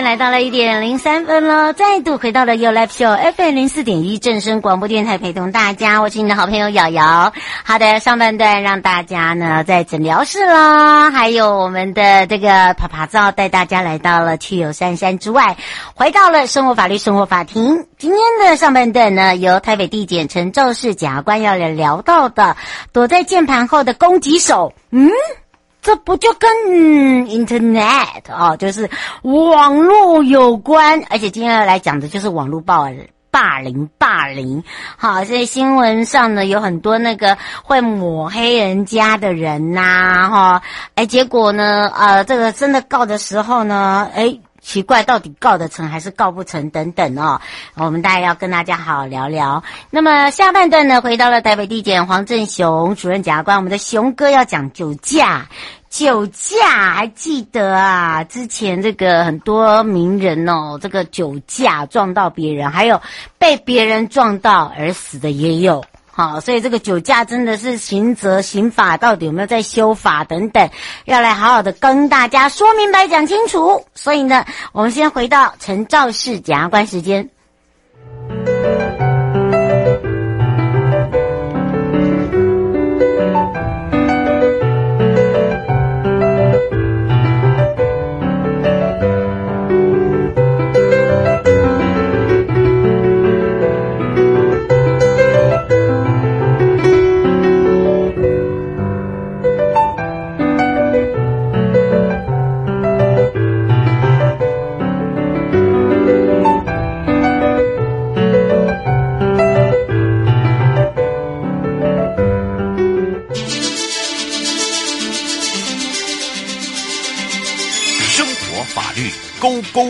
间来到了一点零三分了，再度回到了 You Live Show FM 零四点一正声广播电台，陪同大家，我是你的好朋友瑶瑶。好的，上半段让大家呢在诊疗室啦，还有我们的这个趴趴造带大家来到了去有山山之外，回到了生活法律生活法庭。今天的上半段呢，由台北地检陈肇始检察官要来聊到的，躲在键盘后的攻击手，嗯。这不就跟、Internet 哦，就是网络有关，而且今天要来讲的就是网络暴霸凌霸凌。好，在新闻上呢有很多那个会抹黑人家的人呐、啊，哈、哎，结果呢，呃，这个真的告的时候呢，哎。奇怪，到底告得成还是告不成？等等哦，我们大家要跟大家好好聊聊。那么下半段呢，回到了台北地检黄正雄主任检察官，我们的雄哥要讲酒驾。酒驾还记得啊？之前这个很多名人哦，这个酒驾撞到别人，还有被别人撞到而死的也有。好，所以这个酒驾真的是刑责刑法到底有没有在修法等等，要来好好的跟大家说明白讲清楚。所以呢，我们先回到陈肇始检察官时间。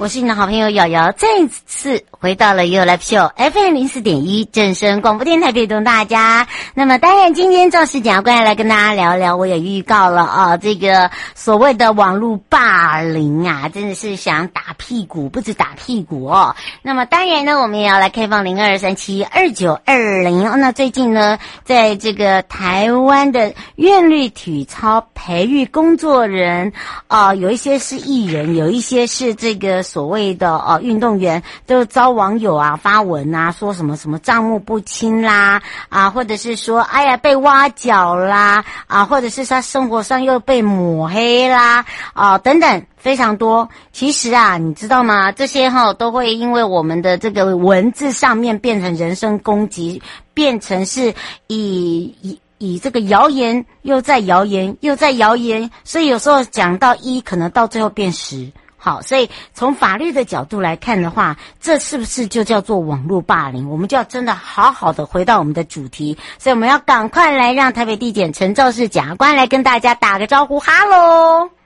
我是你的好朋友瑶瑶，再次回到了 You Love Show FM 零四点一正声广播电台，陪同大家。那么当然，今天肇始检察官来跟大家聊聊，我也预告了啊，这个所谓的网络霸凌啊，真的是想打屁股，不止打屁股哦。那么当然呢，我们也要来开放零二三七二九二零。那最近呢，在这个台湾的韵律体操培育工作人啊，有一些是艺人，有一些是这个。所谓的呃运动员都遭网友啊发文啊，说什么什么账目不清啦啊，或者是说哎呀被挖角啦啊，或者是他生活上又被抹黑啦啊等等非常多。其实啊，你知道吗？这些哈都会因为我们的这个文字上面变成人身攻击，变成是以以以这个谣言又在谣言又在谣言，所以有时候讲到一，可能到最后变十。好，所以从法律的角度来看的话，这是不是就叫做网络霸凌？我们就要真的好好的回到我们的主题，所以我们要赶快来让台北地检陈肇事检察官来跟大家打个招呼，哈喽。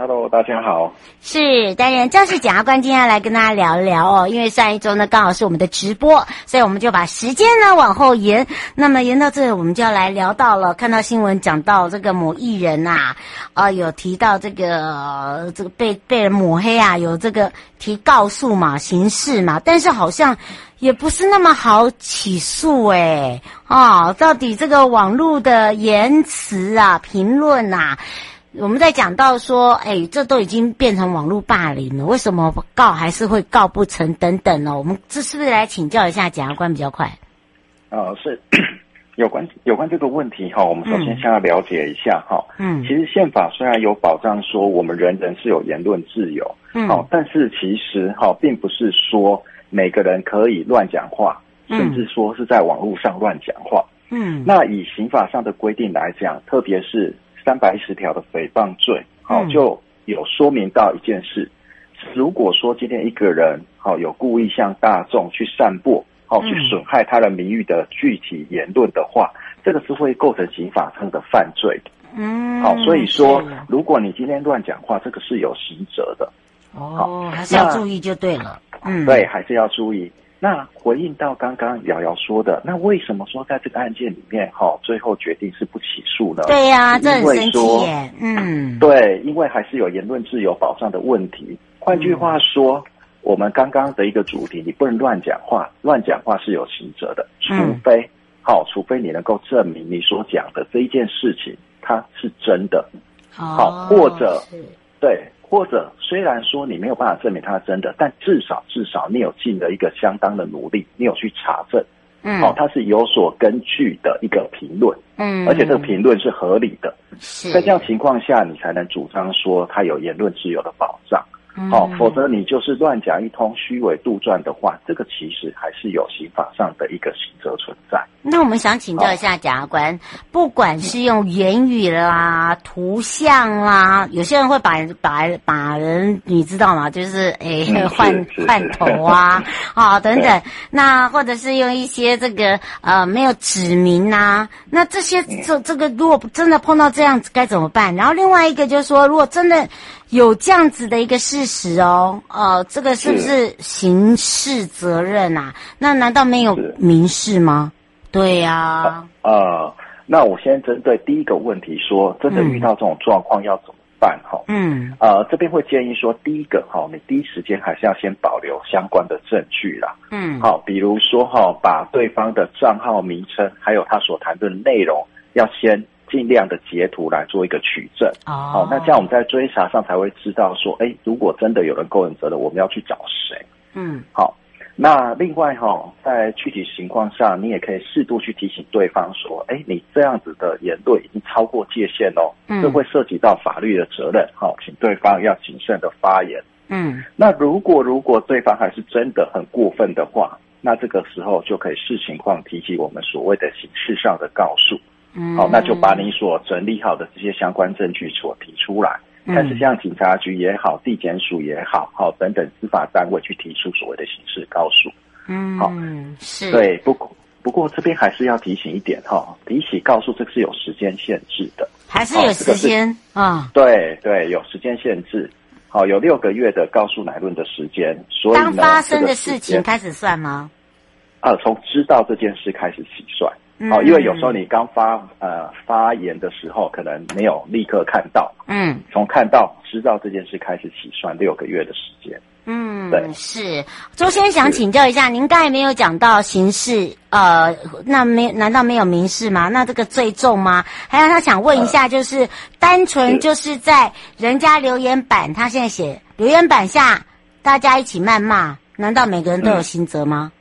Hello，大家好。是，当然，肇始检察官今天要来跟大家聊一聊哦，因为上一周呢刚好是我们的直播，所以我们就把时间呢往后延。那么延到这里，我们就要来聊到了，看到新闻讲到这个某艺人呐，啊、有提到这个、呃、这个被被人抹黑啊，有这个提告诉嘛，刑事嘛，但是好像也不是那么好起诉诶啊、哦，到底这个网络的言辞啊，评论啊。我们在讲到说，哎，这都已经变成网络霸凌了，为什么告还是会告不成？等等呢？我们这是不是来请教一下检察官比较快？呃，是 有关有关这个问题哈，我们首先先要了解一下哈。嗯，其实宪法虽然有保障说我们人人是有言论自由，嗯，好，但是其实哈，并不是说每个人可以乱讲话，甚至说是在网络上乱讲话。嗯，那以刑法上的规定来讲，特别是。三百一十条的诽谤罪，好、哦，就有说明到一件事，如果说今天一个人好有故意向大众去散播好去损害他的名誉的具体言论的话，这个是会构成刑法上的犯罪的。嗯，好，所以说如果你今天乱讲话，这个是有刑责的。哦，还是要注意就对了。嗯，对，还是要注意。那回应到刚刚瑶瑶说的，那为什么说在这个案件里面，哈，最后决定是不起诉呢？对呀、啊，这很神奇耶。嗯，对，因为还是有言论自由保障的问题。换句话说，嗯、我们刚刚的一个主题，你不能乱讲话，乱讲话是有刑责的，除非，好、嗯，除非你能够证明你所讲的这一件事情它是真的，好、哦，或者，对。或者虽然说你没有办法证明它是真的，但至少至少你有尽了一个相当的努力，你有去查证，嗯，好、哦，它是有所根据的一个评论，嗯，而且这个评论是合理的，在这样情况下，你才能主张说它有言论自由的保障。哦，否则你就是乱讲一通虚伪杜撰的话，这个其实还是有刑法上的一个刑责存在。那我们想请教一下检察官，哦、不管是用言语啦、图像啦，有些人会把把把人，你知道吗？就是诶 换换头啊，啊、哦、等等。那或者是用一些这个呃没有指名啊，那这些这这个如果真的碰到这样子该怎么办？然后另外一个就是说，如果真的。有这样子的一个事实哦，呃，这个是不是刑事责任啊？那难道没有民事吗？对呀、啊。呃，那我先针对第一个问题说，真的遇到这种状况要怎么办？哈，嗯，呃，这边会建议说，第一个哈，你第一时间还是要先保留相关的证据啦。嗯，好，比如说哈，把对方的账号名称还有他所谈论的内容要先。尽量的截图来做一个取证，哦，好，那这样我们在追查上才会知道说，哎，如果真的有人构成责任，我们要去找谁？嗯，好，那另外哈，在具体情况下，你也可以适度去提醒对方说，哎，你这样子的言论已经超过界限哦，嗯，这会涉及到法律的责任，好，请对方要谨慎的发言。嗯，那如果如果对方还是真的很过分的话，那这个时候就可以视情况提起我们所谓的刑事上的告诉。嗯，好，那就把你所整理好的这些相关证据所提出来，但、嗯、是像警察局也好，地检署也好，好等等司法单位去提出所谓的刑事告诉。嗯，好，是对，不过不过这边还是要提醒一点哈，提起告诉这个是有时间限制的，还是有时间啊？对对，有时间限制，好，有六个月的告诉乃论的时间，所以，当发生的事情开始算吗？啊，从知道这件事开始起算。好，因为有时候你刚发呃发言的时候，可能没有立刻看到，嗯，从看到知道这件事开始起算六个月的时间，嗯，对，是。周先想请教一下，您刚才没有讲到刑事，呃，那没难道没有民事吗？那这个最重吗？还有他想问一下，就是、呃、单纯就是在人家留言板，他现在写留言板下大家一起谩骂，难道每个人都有刑责吗？嗯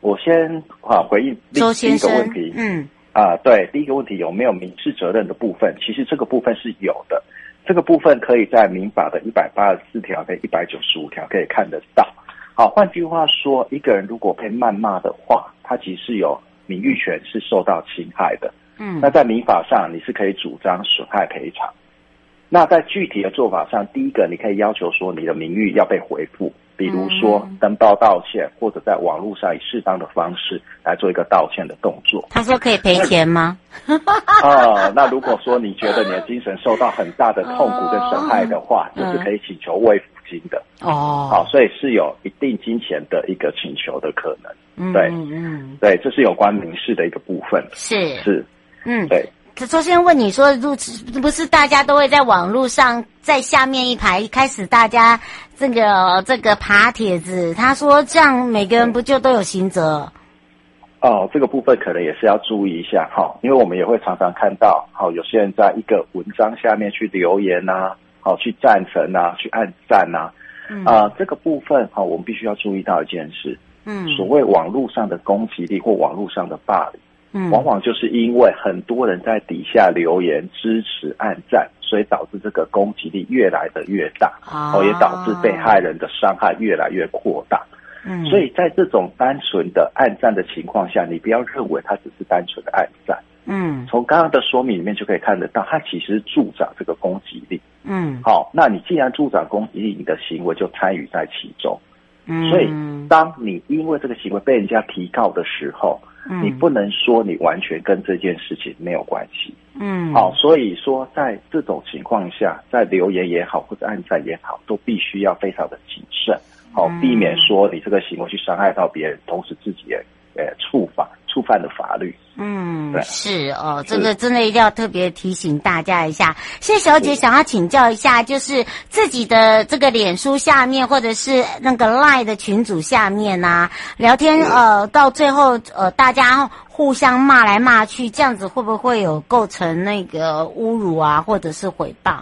我先啊回应第一个问题，嗯啊对，第一个问题有没有民事责任的部分？其实这个部分是有的，这个部分可以在民法的一百八十四条跟一百九十五条可以看得到。好，换句话说，一个人如果被谩骂的话，他其实有名誉权是受到侵害的。嗯，那在民法上你是可以主张损害赔偿。那在具体的做法上，第一个你可以要求说你的名誉要被回复。比如说登报道歉，或者在网络上以适当的方式来做一个道歉的动作。他说可以赔钱吗？啊，那如果说你觉得你的精神受到很大的痛苦跟伤害的话，就、哦、是可以请求慰抚金的。哦，好，所以是有一定金钱的一个请求的可能。对，嗯嗯，对，这是有关民事的一个部分。是是，嗯，对。他首先问你说，入不是大家都会在网络上在下面一排开始大家这个这个爬帖子？他说这样每个人不就都有刑责？哦，这个部分可能也是要注意一下哈，因为我们也会常常看到，好有些人在一个文章下面去留言呐，好去赞成呐，去按赞呐，啊，这个部分哈，我们必须要注意到一件事，嗯，所谓网络上的攻击力或网络上的霸凌。嗯，往往就是因为很多人在底下留言支持、按赞，所以导致这个攻击力越来的越大，哦，也导致被害人的伤害越来越扩大。嗯，所以在这种单纯的暗战的情况下，你不要认为它只是单纯的暗战，嗯，从刚刚的说明里面就可以看得到，它其实助长这个攻击力。嗯，好，那你既然助长攻击力，你的行为就参与在其中。嗯，所以当你因为这个行为被人家提告的时候，嗯，你不能说你完全跟这件事情没有关系。嗯，好，所以说在这种情况下，在留言也好或者按赞也好，都必须要非常的谨慎，好，避免说你这个行为去伤害到别人，同时自己也呃触法。触犯的法律，嗯，是哦，这个真的一定要特别提醒大家一下。谢小姐想要请教一下，就是自己的这个脸书下面，或者是那个 Line 的群组下面啊，聊天呃，到最后呃，大家互相骂来骂去，这样子会不会有构成那个侮辱啊，或者是诽谤？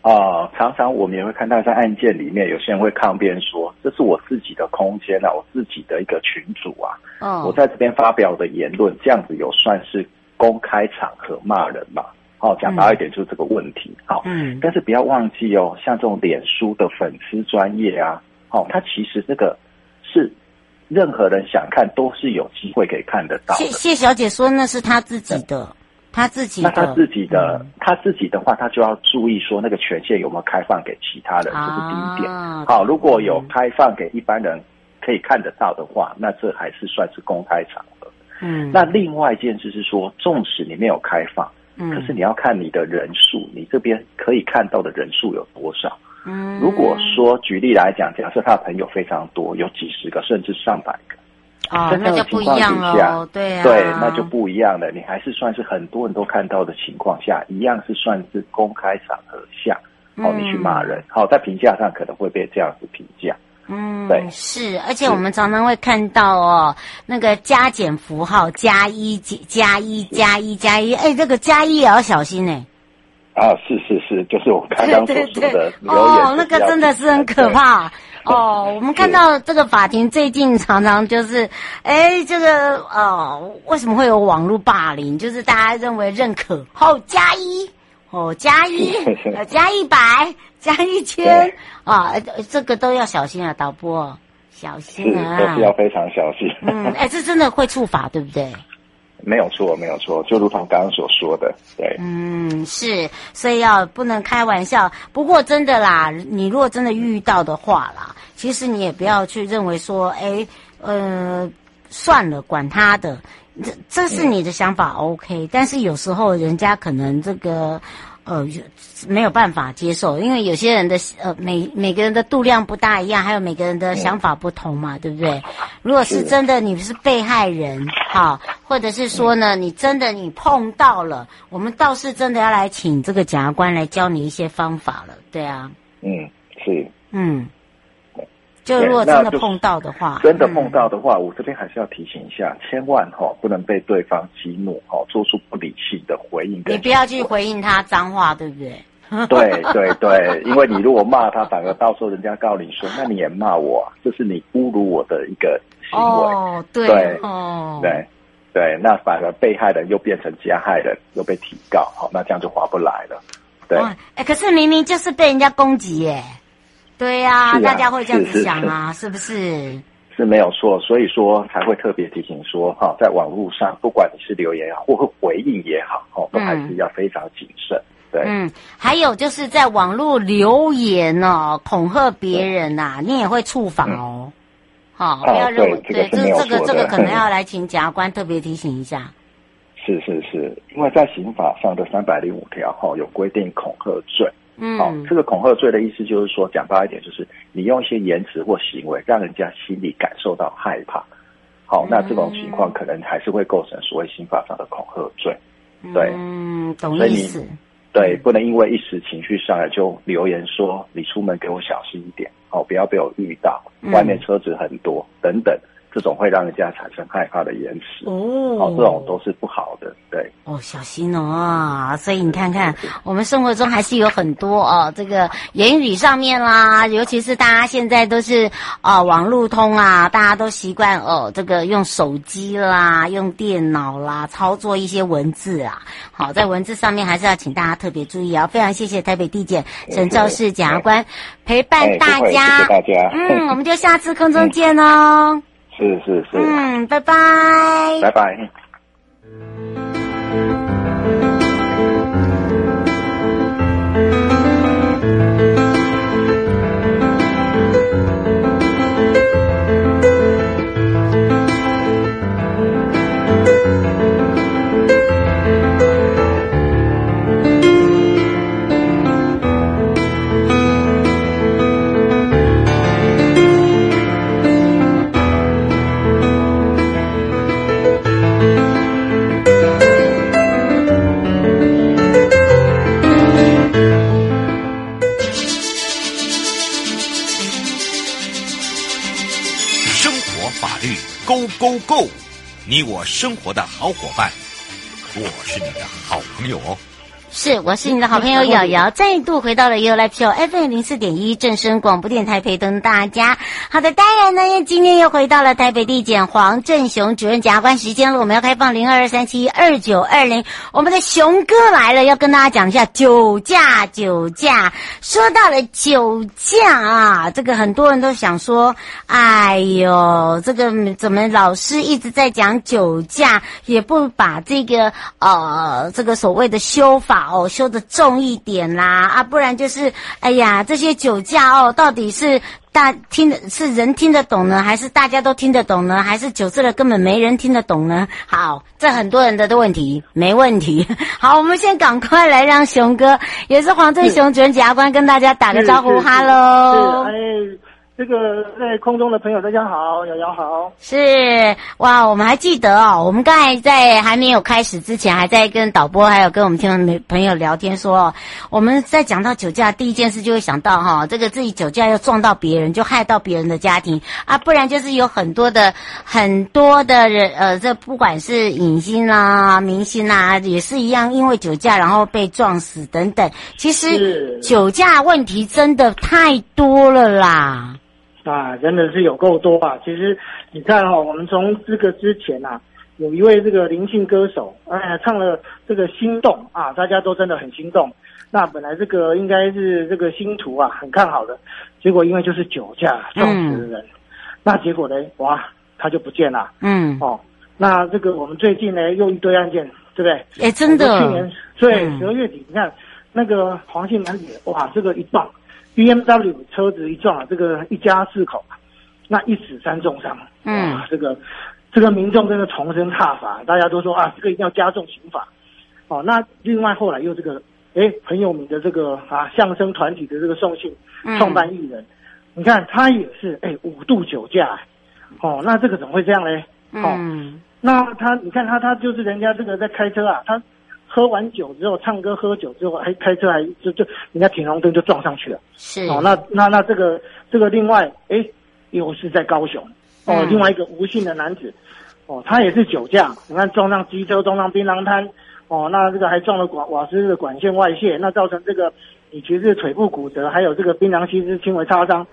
啊、呃，常常我们也会看到在案件里面，有些人会抗辩说：“这是我自己的空间啊，我自己的一个群组啊，嗯，我在这边发表的言论，这样子有算是公开场合骂人嘛？”、哦，讲白一点就是这个问题。好，嗯，但是不要忘记哦，像这种脸书的粉丝专业啊，哦，它其实这个是任何人想看都是有机会可以看得到的。谢谢小姐说那是她自己的。他自己的，那他自己的，嗯、他自己的话，他就要注意说那个权限有没有开放给其他人，这、啊、是第一点。好，如果有开放给一般人可以看得到的话，那这还是算是公开场合。嗯，那另外一件事是说，纵使你没有开放，嗯，可是你要看你的人数，你这边可以看到的人数有多少。嗯，如果说举例来讲，假设他的朋友非常多，有几十个甚至上百个。哦，那就不一样了，对啊，对，那就不一样了。你还是算是很多人都看到的情况下，一样是算是公开场合下，哦，你去骂人，好，在评价上可能会被这样子评价。嗯，对，是，而且我们常常会看到哦，那个加减符号加一加一加一加一，哎，这个加一也要小心呢。啊，是是是，就是我刚刚所说的哦，那个真的是很可怕。哦，我们看到这个法庭最近常常就是，哎，这个哦，为什么会有网络霸凌？就是大家认为认可，哦，加一，哦，加一，加一百，加一千，啊，这个都要小心啊，导播，小心啊，都是要非常小心。嗯，哎，这真的会触法，对不对？没有错，没有错，就如同刚刚所说的，对，嗯，是，所以要不能开玩笑。不过真的啦，你如果真的遇到的话啦，其实你也不要去认为说，哎，呃，算了，管他的，这这是你的想法，OK。嗯，但是有时候人家可能这个。呃，没有办法接受，因为有些人的呃，每每个人的度量不大一样，还有每个人的想法不同嘛，嗯、对不对？如果是真的，你是被害人，哈，或者是说呢，你真的你碰到了，我们倒是真的要来请这个检察官来教你一些方法了，对啊。嗯，是。嗯。就如果真的碰到的话，真的碰到的话，嗯、我这边还是要提醒一下，千万哈、哦、不能被对方激怒哈，做出不理性的回应。你不要去回应他脏话，对不对？对对对，因为你如果骂他，反而到时候人家告你说，那你也骂我，这是你侮辱我的一个行为。哦，对，对哦，对对，那反而被害人又变成加害人，又被提告，好，那这样就划不来了。对，哎，可是明明就是被人家攻击耶。对呀、啊啊，大家会这样子想啊，是，是，是，是不是？是没有错，所以说才会特别提醒说，哈，在网络上，不管你是留言也好，或回应也好，哈，都还是要非常谨慎。对，嗯，还有就是在网络留言哦，恐吓别人呐、啊，你也会触法哦。好、嗯，不要认为、哦、对，这这个这个可能要来请检察官特别提醒一下。是是是，因为在刑法上的三百零五条哈有规定恐吓罪。嗯，好，这个恐吓罪的意思就是说，讲白一点，就是你用一些言辞或行为，让人家心里感受到害怕。好，那这种情况可能还是会构成所谓刑法上的恐吓罪。对，嗯，懂意思。对，不能因为一时情绪上来就留言说你出门给我小心一点，哦，不要被我遇到，外面车子很多等等。这种会让人家产生害怕的言辞哦，哦，这种都是不好的，对哦，小心哦。所以你看看，我们生活中还是有很多哦，这个言语上面啦，尤其是大家现在都是啊、哦、网路通啊，大家都习惯哦，这个用手机啦，用电脑啦操作一些文字啊。好，在文字上面还是要请大家特别注意啊。非常谢谢台北地检陈肇事检察官陪伴大家，谢谢大家。嗯，我们就下次空中见哦。是是是，嗯，拜拜，拜拜。你我生活的好伙伴，我是你的好朋友哦。是，我是你的好朋友瑶瑶，再度回到了 You Live Show FM 零四点一正声广播电台，陪同大家。好的，当然呢，今天又回到了台北地检黄振雄主任检察官时间了。我们要开放零二二三七二九二零，我们的熊哥来了，要跟大家讲一下酒驾。酒驾，说到了酒驾啊，这个很多人都想说，哎呦，这个怎么老师一直在讲酒驾，也不把这个呃这个所谓的修法。哦，修的重一点啦，啊，不然就是，哎呀，这些酒驾哦，到底是大听的是人听得懂呢，还是大家都听得懂呢，还是酒醉了根本没人听得懂呢？好，这很多人的的问题，没问题。好，我们先赶快来让熊哥，也是黄振雄主任检察官跟大家打个招呼，哈喽。这个在空中的朋友，大家好，瑶瑶好。是哇，我们还记得哦，我们刚才在还没有开始之前，还在跟导播还有跟我们听众朋友聊天说，说我们在讲到酒驾，第一件事就会想到哈、哦，这个自己酒驾要撞到别人，就害到别人的家庭啊，不然就是有很多的很多的人，呃，这不管是影星啦、明星啦，也是一样，因为酒驾然后被撞死等等。其实酒驾问题真的太多了啦。啊，真的是有够多啊！其实你看哈、哦，我们从这个之前啊，有一位这个灵性歌手，哎，唱了这个心动啊，大家都真的很心动。那本来这个应该是这个星途啊，很看好的，结果因为就是酒驾撞死人，嗯、那结果呢，哇，他就不见了。嗯，哦，那这个我们最近呢又一堆案件，对不对？哎，真的。去年对十二月底，你看那个黄姓男子，哇，这个一撞。B M W 车子一撞啊，这个一家四口，那一死三重伤，嗯，这个这个民众真的重生踏法，大家都说啊，这个一定要加重刑法。哦，那另外后来又这个，哎，很有名的这个啊相声团体的这个宋庆创办艺人，嗯、你看他也是哎五度酒驾，哦，那这个怎么会这样呢？哦，嗯、那他你看他他就是人家这个在开车啊，他。喝完酒之后，唱歌喝酒之后，还开车还就就人家停红灯就撞上去了。是哦，那那那这个这个另外，哎，又是在高雄哦，嗯、另外一个吴姓的男子，哦，他也是酒驾，你看撞上机车，撞上槟榔摊，哦，那这个还撞了管瓦斯的管线外泄，那造成这个你其实腿部骨折，还有这个槟榔西施轻微擦伤。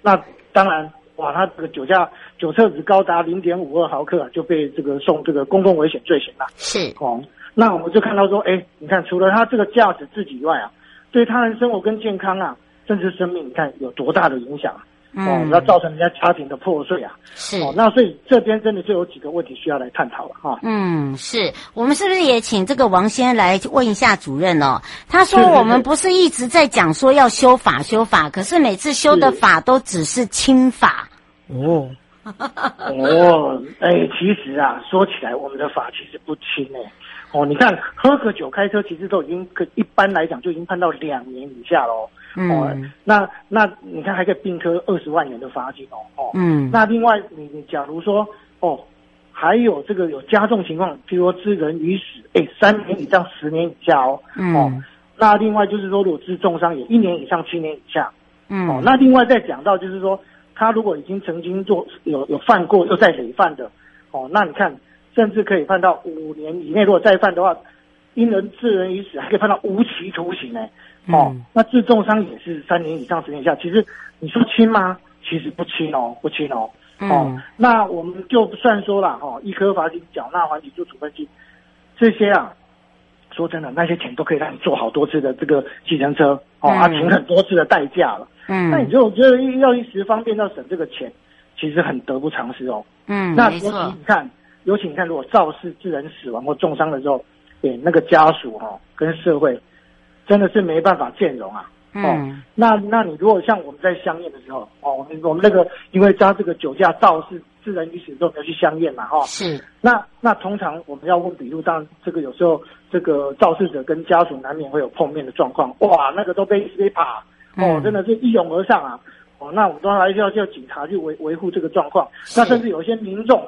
那当然，哇，他这个酒驾酒测值高达零点五二毫克，就被这个送这个公共危险罪行了。是哦。那我们就看到说，哎，你看，除了他这个价值自己以外啊，对他人生活跟健康啊，甚至生命，你看有多大的影响啊？嗯、哦，那造成人家家庭的破碎啊。是。哦，那所以这边真的就有几个问题需要来探讨了哈。嗯，是我们是不是也请这个王先来问一下主任哦？他说我们不是一直在讲说要修法修法，可是每次修的法都只是轻法。哦。哦，哎，其实啊，说起来我们的法其实不轻哎。哦，你看喝个酒开车，其实都已经可一般来讲就已经判到两年以下喽。嗯、哦，那那你看还可以并科二十万元的罚金哦。哦，嗯，那另外你你假如说哦，还有这个有加重情况，譬如说致人于死，哎，三年以上十年以下哦。嗯、哦，那另外就是说，如果致重伤，也一年以上七年以下。嗯，哦，那另外再讲到就是说，他如果已经曾经做有有犯过又再累犯的，哦，那你看。甚至可以判到五年以内，如果再犯的话，因人致人于死，还可以判到无期徒刑呢。哦，嗯、那致重伤也是三年以上十年以下。其实你说轻吗？其实不轻哦，不轻哦。嗯、哦，那我们就算说了哈，一科罚金、缴纳缓起诉处分金这些啊，说真的，那些钱都可以让你坐好多次的这个计程车哦，啊，请很多次的代驾了。嗯，那你就觉得要一时方便要省这个钱，其实很得不偿失哦。嗯，那尤其你看。尤其你看，如果肇事致人死亡或重伤的时候，对那个家属哈、哦、跟社会，真的是没办法见容啊。嗯、哦，那那你如果像我们在相验的时候，哦，我们我们那个因为他这个酒驾肇事致人于死之后要去相验嘛，哈、哦。是。那那通常我们要问笔录，当然这个有时候这个肇事者跟家属难免会有碰面的状况，哇，那个都被被扒，哦，真的是一拥而上啊。哦，那我们当然还是要叫警察去维维护这个状况。那甚至有些民众。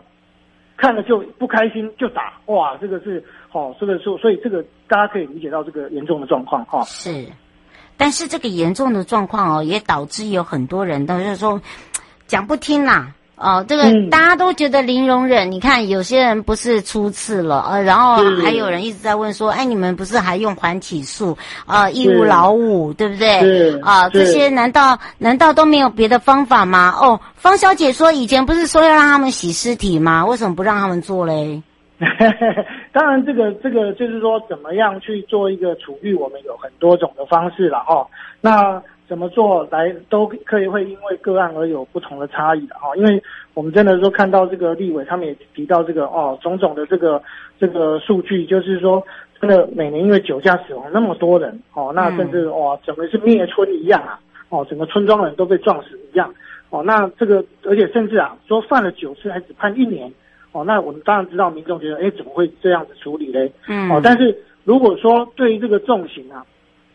看了就不开心就打，哇，这个是哦，这个说，所以这个大家可以理解到这个严重的状况哈。是，但是这个严重的状况哦，也导致有很多人都是说讲不听啦，哦，这个大家都觉得零容忍。嗯、你看，有些人不是初次了，呃，然后还有人一直在问说，哎，你们不是还用环体素啊、呃，义务劳务，对不对？啊，这些难道难道都没有别的方法吗？哦，方小姐说，以前不是说要让他们洗尸体吗？为什么不让他们做嘞？当然，这个这个就是说，怎么样去做一个处遇，我们有很多种的方式了哈。那怎么做来都可以会因为个案而有不同的差异的哈，因为我们真的说看到这个立委他们也提到这个哦种种的这个这个数据，就是说真的每年因为酒驾死亡那么多人哦，那甚至哇整个是灭村一样啊哦，整个村庄人都被撞死一样哦，那这个而且甚至啊说犯了九次还只判一年哦，那我们当然知道民众觉得哎怎么会这样子处理嘞？嗯哦，但是如果说对于这个重刑啊。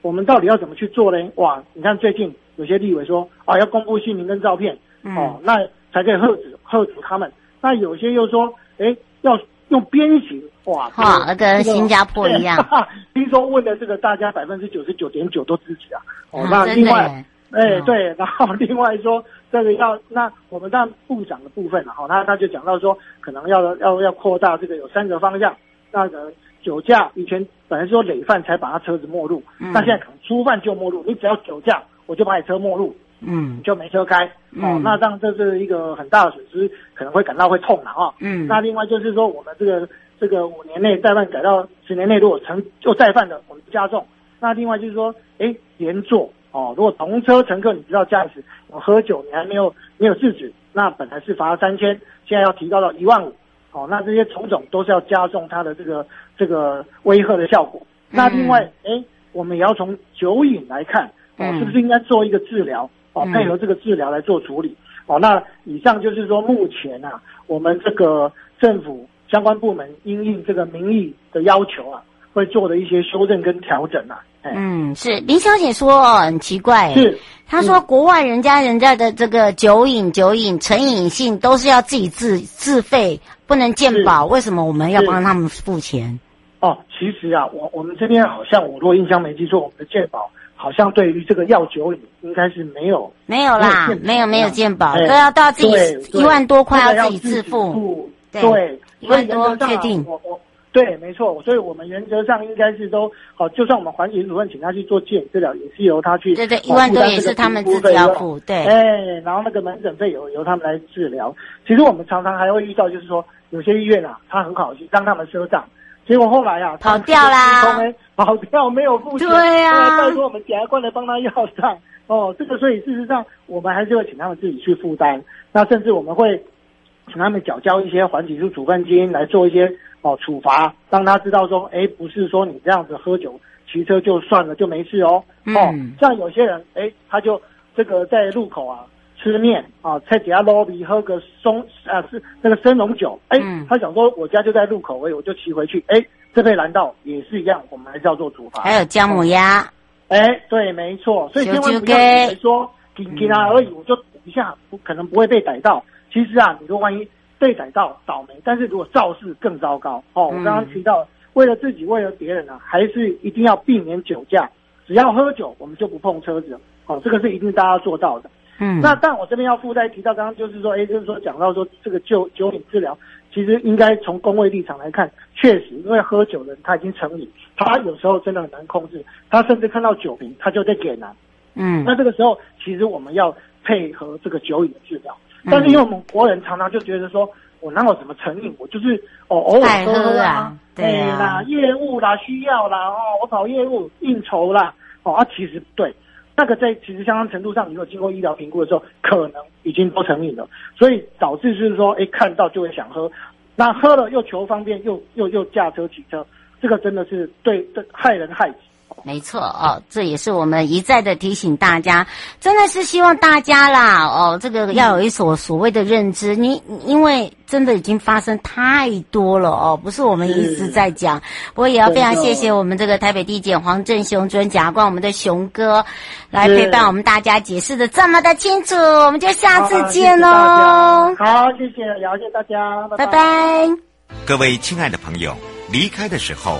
我们到底要怎么去做呢？哇，你看最近有些立委说啊，要公布姓名跟照片，嗯、哦，那才可以喝止喝止他们。那有些又说，哎，要用鞭刑，哇，跟新加坡一样。听说问的这个，大家百分之九十九点九都支持啊。哦，那另外，哎，对，然后另外说这个要，那我们当部长的部分哈，他他就讲到说，可能要要要扩大这个有三个方向，那个。酒驾以前本来是说累犯才把他车子没入，嗯、那现在可能初犯就没入。你只要酒驾，我就把你车没入，嗯，你就没车开。嗯、哦，那这样这是一个很大的损失，可能会感到会痛的哈、哦。嗯，那另外就是说，我们这个这个五年内再犯改到十年内，如果成就再犯的，我们加重。那另外就是说，哎，连坐哦，如果同车乘客你知道驾驶我喝酒，你还没有没有制止，那本来是罚三千，现在要提高到一万五。哦，那这些虫种都是要加重它的这个这个威吓的效果。嗯、那另外，哎，我们也要从酒瘾来看，哦，嗯、是不是应该做一个治疗？哦，配合这个治疗来做处理。嗯、哦，那以上就是说，目前啊，我们这个政府相关部门因应这个民意的要求啊，会做的一些修正跟调整啊。嗯，是林小姐说很奇怪，是她说国外人家人家的这个酒瘾酒瘾成瘾性都是要自己自自费，不能鉴保，为什么我们要帮他们付钱？哦，其实啊，我我们这边好像我如果印象没记错，我们的鉴保好像对于这个药酒瘾应该是没有没有啦，没有没有鉴保，都要都要自己一万多块要自己自付，对，一万多确定。对，没错，所以我们原则上应该是都好，就算我们环体主任请他去做健治疗，也是由他去。对对，一万多也是他们自己要付。对，哎，然后那个门诊费由由他们来治疗。其实我们常常还会遇到，就是说有些医院啊，他很好心让他们赊账，结果后来啊跑掉啦，没跑掉没有付钱。对呀，拜托我们检察官来帮他要账。哦，这个所以事实上我们还是会请他们自己去负担。那甚至我们会请他们缴交一些环体素处分金来做一些。哦，处罚让他知道说，哎，不是说你这样子喝酒骑车就算了就没事哦。嗯、哦，像有些人，哎，他就这个在路口啊吃面啊，在底下 lobby 喝个松啊是那个生龙酒，哎，嗯、他想说我家就在路口，哎，我就骑回去，哎，这被拦到也是一样，我们还是要做处罚。还有姜母鸭，哎，对，没错，所以千万不要以为说仅仅他而已，我就一下不可能不会被逮到。其实啊，你说万一。被逮到倒霉，但是如果肇事更糟糕哦。我刚刚提到，为了自己，为了别人呢、啊，还是一定要避免酒驾。只要喝酒，我们就不碰车子哦。这个是一定大家做到的。嗯，那但我这边要附带提到，刚刚就是说，哎，就是说讲到说这个酒酒瘾治疗，其实应该从工位立场来看，确实，因为喝酒的人他已经成瘾，他有时候真的很难控制，他甚至看到酒瓶他就在给难。嗯，那这个时候其实我们要配合这个酒瘾的治疗。但是因为我们国人常常就觉得说，我哪有什么成瘾，我就是哦偶尔喝喝啊，对啦，业务啦，需要啦，哦，我跑业务应酬啦，哦啊，其实对，那个在其实相当程度上，你如果经过医疗评估的时候，可能已经都成瘾了，所以导致就是说，哎，看到就会想喝，那喝了又求方便，又又又驾车骑车，这个真的是对对害人害己。没错哦，这也是我们一再的提醒大家，真的是希望大家啦哦，这个要有一所所谓的认知。你因为真的已经发生太多了哦，不是我们一直在讲。是不过也要非常谢谢我们这个台北地检黄正雄主任检察官，我们的雄哥来陪伴我们大家解释的这么的清楚。我们就下次见喽。好，谢谢，了解大家，拜拜。拜拜。各位亲爱的朋友，离开的时候。